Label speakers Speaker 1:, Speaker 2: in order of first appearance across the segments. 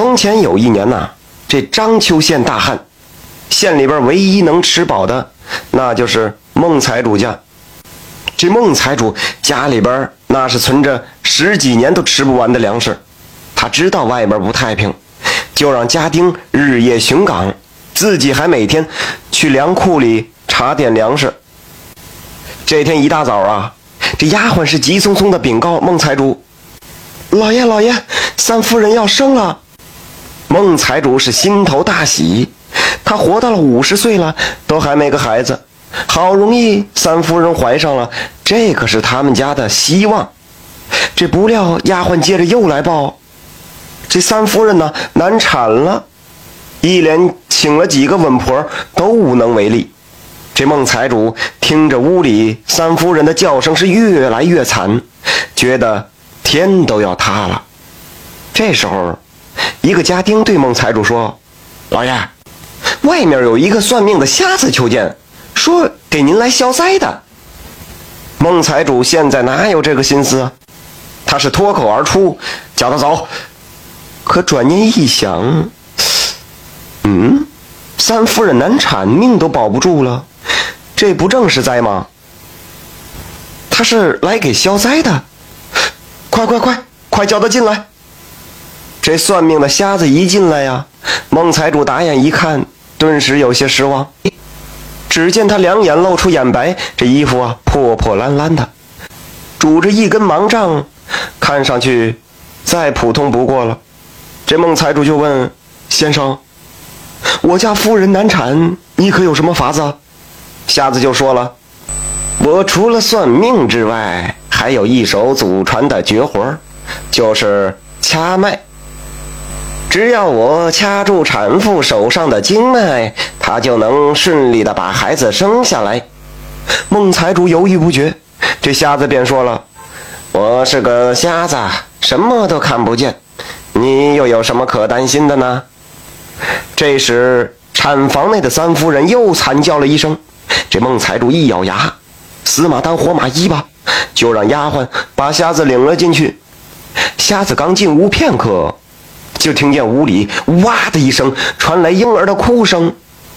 Speaker 1: 从前有一年呐，这章丘县大旱，县里边唯一能吃饱的，那就是孟财主家。这孟财主家里边那是存着十几年都吃不完的粮食，他知道外边不太平，就让家丁日夜巡岗，自己还每天去粮库里查点粮食。这天一大早啊，这丫鬟是急匆匆的禀告孟财主：“老爷，老爷，三夫人要生了。”孟财主是心头大喜，他活到了五十岁了，都还没个孩子。好容易三夫人怀上了，这可是他们家的希望。这不料丫鬟接着又来报，这三夫人呢难产了，一连请了几个稳婆都无能为力。这孟财主听着屋里三夫人的叫声是越来越惨，觉得天都要塌了。这时候，一个家丁对孟财主说：“老爷，外面有一个算命的瞎子求见。”说给您来消灾的，孟财主现在哪有这个心思啊？他是脱口而出叫他走，可转念一想，嗯，三夫人难产，命都保不住了，这不正是灾吗？他是来给消灾的，快快快快叫他进来！这算命的瞎子一进来呀，孟财主打眼一看，顿时有些失望。只见他两眼露出眼白，这衣服啊破破烂烂的，拄着一根盲杖，看上去再普通不过了。这孟财主就问先生：“我家夫人难产，你可有什么法子？”瞎子就说了：“我除了算命之外，还有一手祖传的绝活，就是掐脉。”只要我掐住产妇手上的经脉，她就能顺利的把孩子生下来。孟财主犹豫不决，这瞎子便说了：“我是个瞎子，什么都看不见，你又有什么可担心的呢？”这时，产房内的三夫人又惨叫了一声。这孟财主一咬牙，死马当活马医吧，就让丫鬟把瞎子领了进去。瞎子刚进屋片刻。就听见屋里哇的一声传来婴儿的哭声，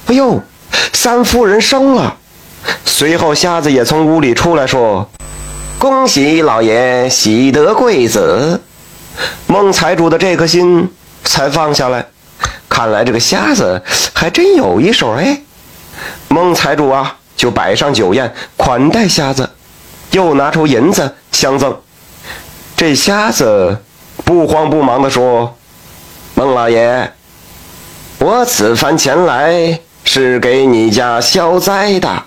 Speaker 1: 哎呦，三夫人生了。随后瞎子也从屋里出来说：“恭喜老爷喜得贵子。”孟财主的这颗心才放下来，看来这个瞎子还真有一手哎。孟财主啊，就摆上酒宴款待瞎子，又拿出银子相赠。这瞎子不慌不忙地说。孟老爷，我此番前来是给你家消灾的，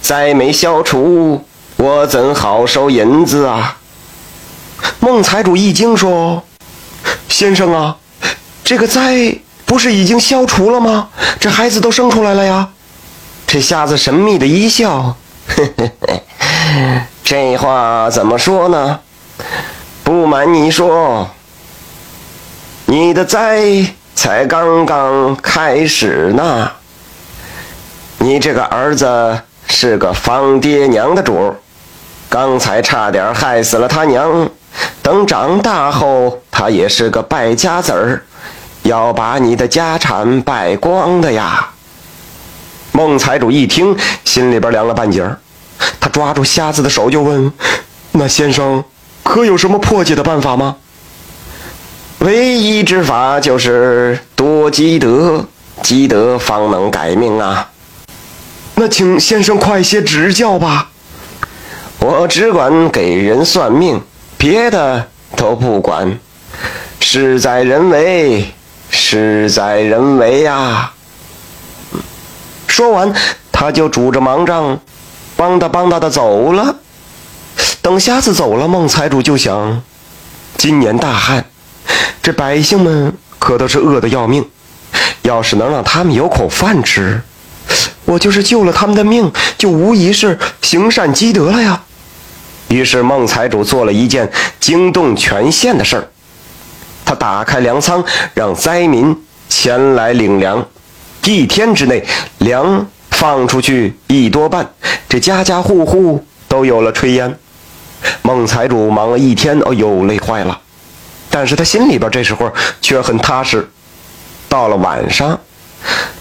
Speaker 1: 灾没消除，我怎好收银子啊？孟财主一惊说：“先生啊，这个灾不是已经消除了吗？这孩子都生出来了呀。”这瞎子神秘的一笑：“嘿嘿嘿，这话怎么说呢？不瞒你说。”你的灾才刚刚开始呢。你这个儿子是个放爹娘的主刚才差点害死了他娘。等长大后，他也是个败家子儿，要把你的家产败光的呀。孟财主一听，心里边凉了半截儿，他抓住瞎子的手就问：“那先生可有什么破解的办法吗？”唯一之法就是多积德，积德方能改命啊！那请先生快些指教吧。我只管给人算命，别的都不管。事在人为，事在人为呀！说完，他就拄着盲杖，梆哒梆哒的走了。等瞎子走了，孟财主就想：今年大旱。这百姓们可都是饿得要命，要是能让他们有口饭吃，我就是救了他们的命，就无疑是行善积德了呀。于是孟财主做了一件惊动全县的事儿，他打开粮仓，让灾民前来领粮，一天之内粮放出去一多半，这家家户户都有了炊烟。孟财主忙了一天，哦呦，累坏了。但是他心里边这时候却很踏实。到了晚上，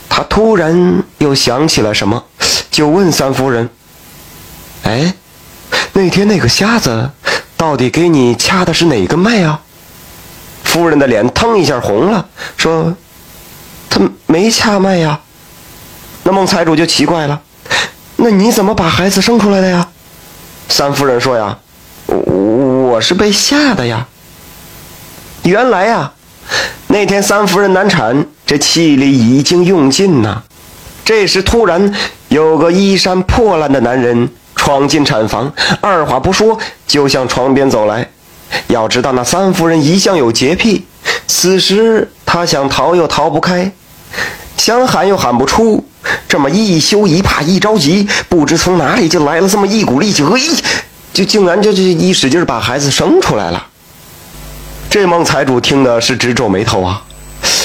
Speaker 1: 他突然又想起了什么，就问三夫人：“哎，那天那个瞎子到底给你掐的是哪个脉啊？”夫人的脸腾一下红了，说：“他没掐脉呀。”那孟财主就奇怪了：“那你怎么把孩子生出来的呀？”三夫人说：“呀，我我是被吓的呀。原来呀，那天三夫人难产，这气力已经用尽呐。这时突然有个衣衫破烂的男人闯进产房，二话不说就向床边走来。”要知道，那三夫人一向有洁癖，此时她想逃又逃不开，想喊又喊不出，这么一羞一怕一着急，不知从哪里就来了这么一股力气，嘿，就竟然就就一使劲把孩子生出来了。这孟财主听的是直皱眉头啊，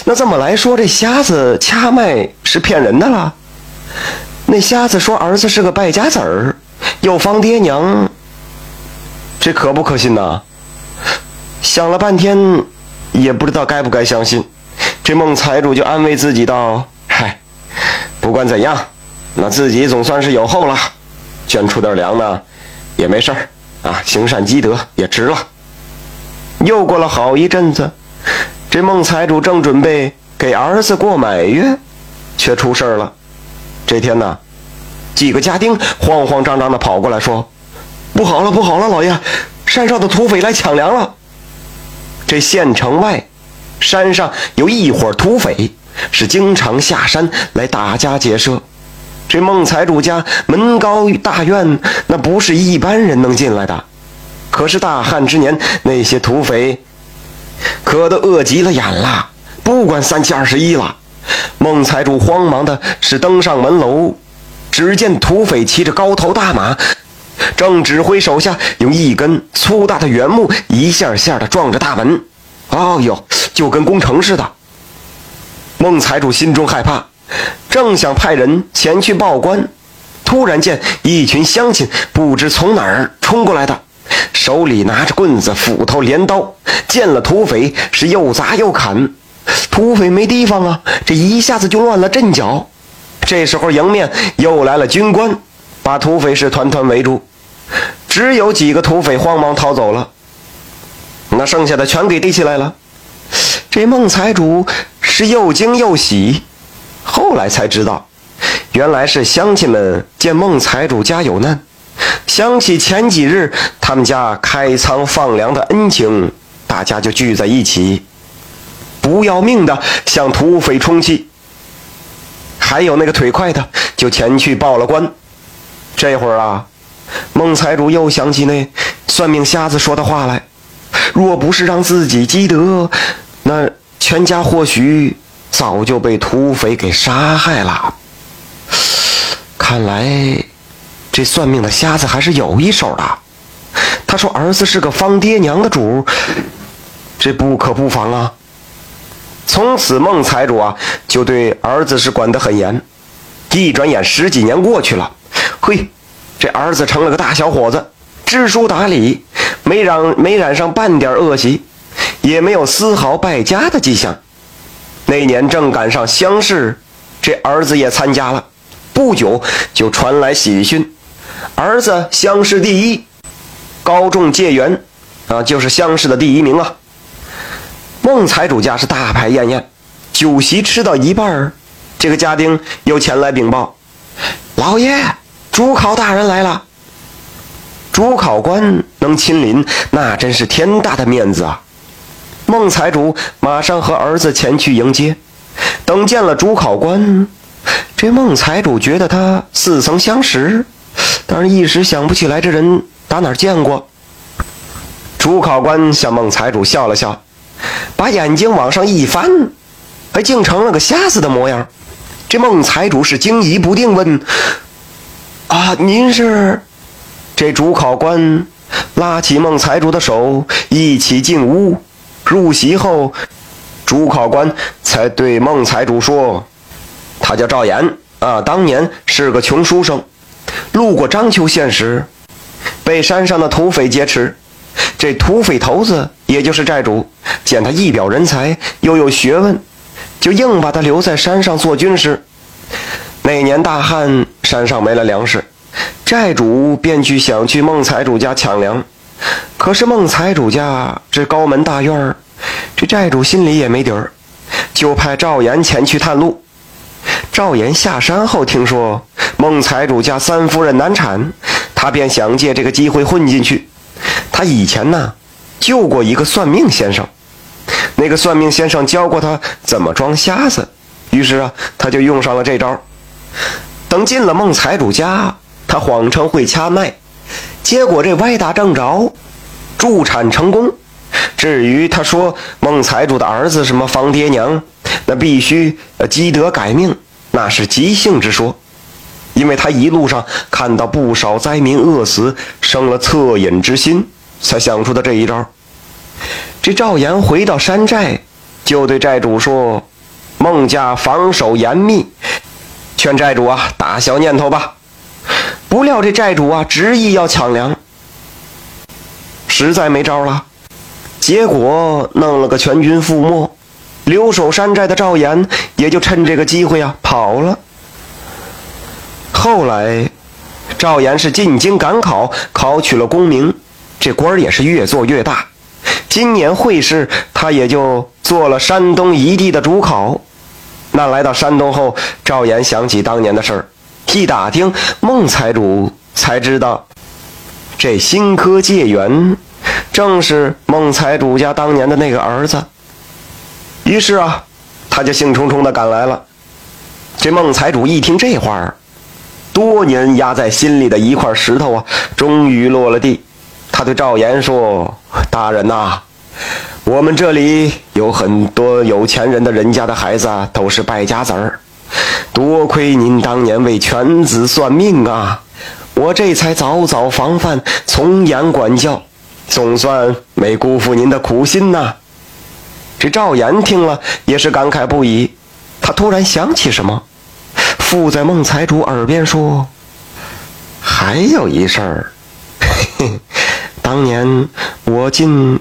Speaker 1: 那这么来说，这瞎子掐脉是骗人的了。那瞎子说儿子是个败家子儿，又防爹娘，这可不可信呐？想了半天，也不知道该不该相信。这孟财主就安慰自己道：“嗨，不管怎样，那自己总算是有后了，捐出点粮呢，也没事儿啊，行善积德也值了。”又过了好一阵子，这孟财主正准备给儿子过满月，却出事了。这天呢，几个家丁慌慌张张的跑过来说：“不好了，不好了，老爷，山上的土匪来抢粮了。”这县城外，山上有一伙土匪，是经常下山来打家劫舍。这孟财主家门高大院，那不是一般人能进来的。可是大旱之年，那些土匪可都饿急了眼了，不管三七二十一了。孟财主慌忙的是登上门楼，只见土匪骑着高头大马。正指挥手下用一根粗大的圆木一下下的撞着大门，哦呦，就跟攻城似的。孟财主心中害怕，正想派人前去报官，突然见一群乡亲不知从哪儿冲过来的，手里拿着棍子、斧头、镰刀，见了土匪是又砸又砍。土匪没地方啊，这一下子就乱了阵脚。这时候迎面又来了军官，把土匪是团团围住。只有几个土匪慌忙逃走了，那剩下的全给逮起来了。这孟财主是又惊又喜，后来才知道，原来是乡亲们见孟财主家有难，想起前几日他们家开仓放粮的恩情，大家就聚在一起，不要命的向土匪冲去。还有那个腿快的，就前去报了官。这会儿啊。孟财主又想起那算命瞎子说的话来：若不是让自己积德，那全家或许早就被土匪给杀害了。看来这算命的瞎子还是有一手的。他说儿子是个方爹娘的主，这不可不防啊。从此孟财主啊就对儿子是管得很严。一转眼十几年过去了，嘿。这儿子成了个大小伙子，知书达理，没染没染上半点恶习，也没有丝毫败家的迹象。那年正赶上乡试，这儿子也参加了。不久就传来喜讯，儿子乡试第一，高中解元，啊，就是乡试的第一名啊。孟财主家是大排宴宴，酒席吃到一半儿这个家丁又前来禀报，老爷。主考大人来了，主考官能亲临，那真是天大的面子啊！孟财主马上和儿子前去迎接。等见了主考官，这孟财主觉得他似曾相识，但是一时想不起来这人打哪儿见过。主考官向孟财主笑了笑，把眼睛往上一翻，还竟成了个瞎子的模样。这孟财主是惊疑不定，问。啊，您是？这主考官拉起孟财主的手，一起进屋。入席后，主考官才对孟财主说：“他叫赵岩啊，当年是个穷书生，路过章丘县时，被山上的土匪劫持，这土匪头子，也就是寨主，见他一表人才，又有学问，就硬把他留在山上做军师。那年大旱，山上没了粮食，寨主便去想去孟财主家抢粮。可是孟财主家这高门大院儿，这寨主心里也没底儿，就派赵岩前去探路。赵岩下山后，听说孟财主家三夫人难产，他便想借这个机会混进去。他以前呢救过一个算命先生，那个算命先生教过他怎么装瞎子，于是啊他就用上了这招。等进了孟财主家，他谎称会掐脉，结果这歪打正着，助产成功。至于他说孟财主的儿子什么方爹娘，那必须呃积德改命，那是即兴之说。因为他一路上看到不少灾民饿死，生了恻隐之心，才想出的这一招。这赵岩回到山寨，就对寨主说：“孟家防守严密，劝寨主啊打消念头吧。”不料这寨主啊执意要抢粮，实在没招了，结果弄了个全军覆没。留守山寨的赵岩也就趁这个机会啊跑了。后来，赵岩是进京赶考，考取了功名，这官儿也是越做越大。今年会试，他也就做了山东一地的主考。那来到山东后，赵岩想起当年的事儿，一打听孟财主，才知道这新科解元正是孟财主家当年的那个儿子。于是啊，他就兴冲冲地赶来了。这孟财主一听这话儿。多年压在心里的一块石头啊，终于落了地。他对赵岩说：“大人呐，我们这里有很多有钱人的人家的孩子啊，都是败家子儿。多亏您当年为犬子算命啊，我这才早早防范，从严管教，总算没辜负您的苦心呐。”这赵岩听了也是感慨不已，他突然想起什么。附在孟财主耳边说：“还有一事儿，当年我进，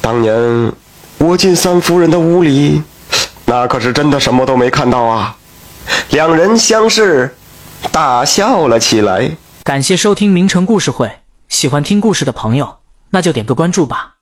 Speaker 1: 当年我进三夫人的屋里，那可是真的什么都没看到啊！”两人相视，大笑了起来。
Speaker 2: 感谢收听名城故事会，喜欢听故事的朋友，那就点个关注吧。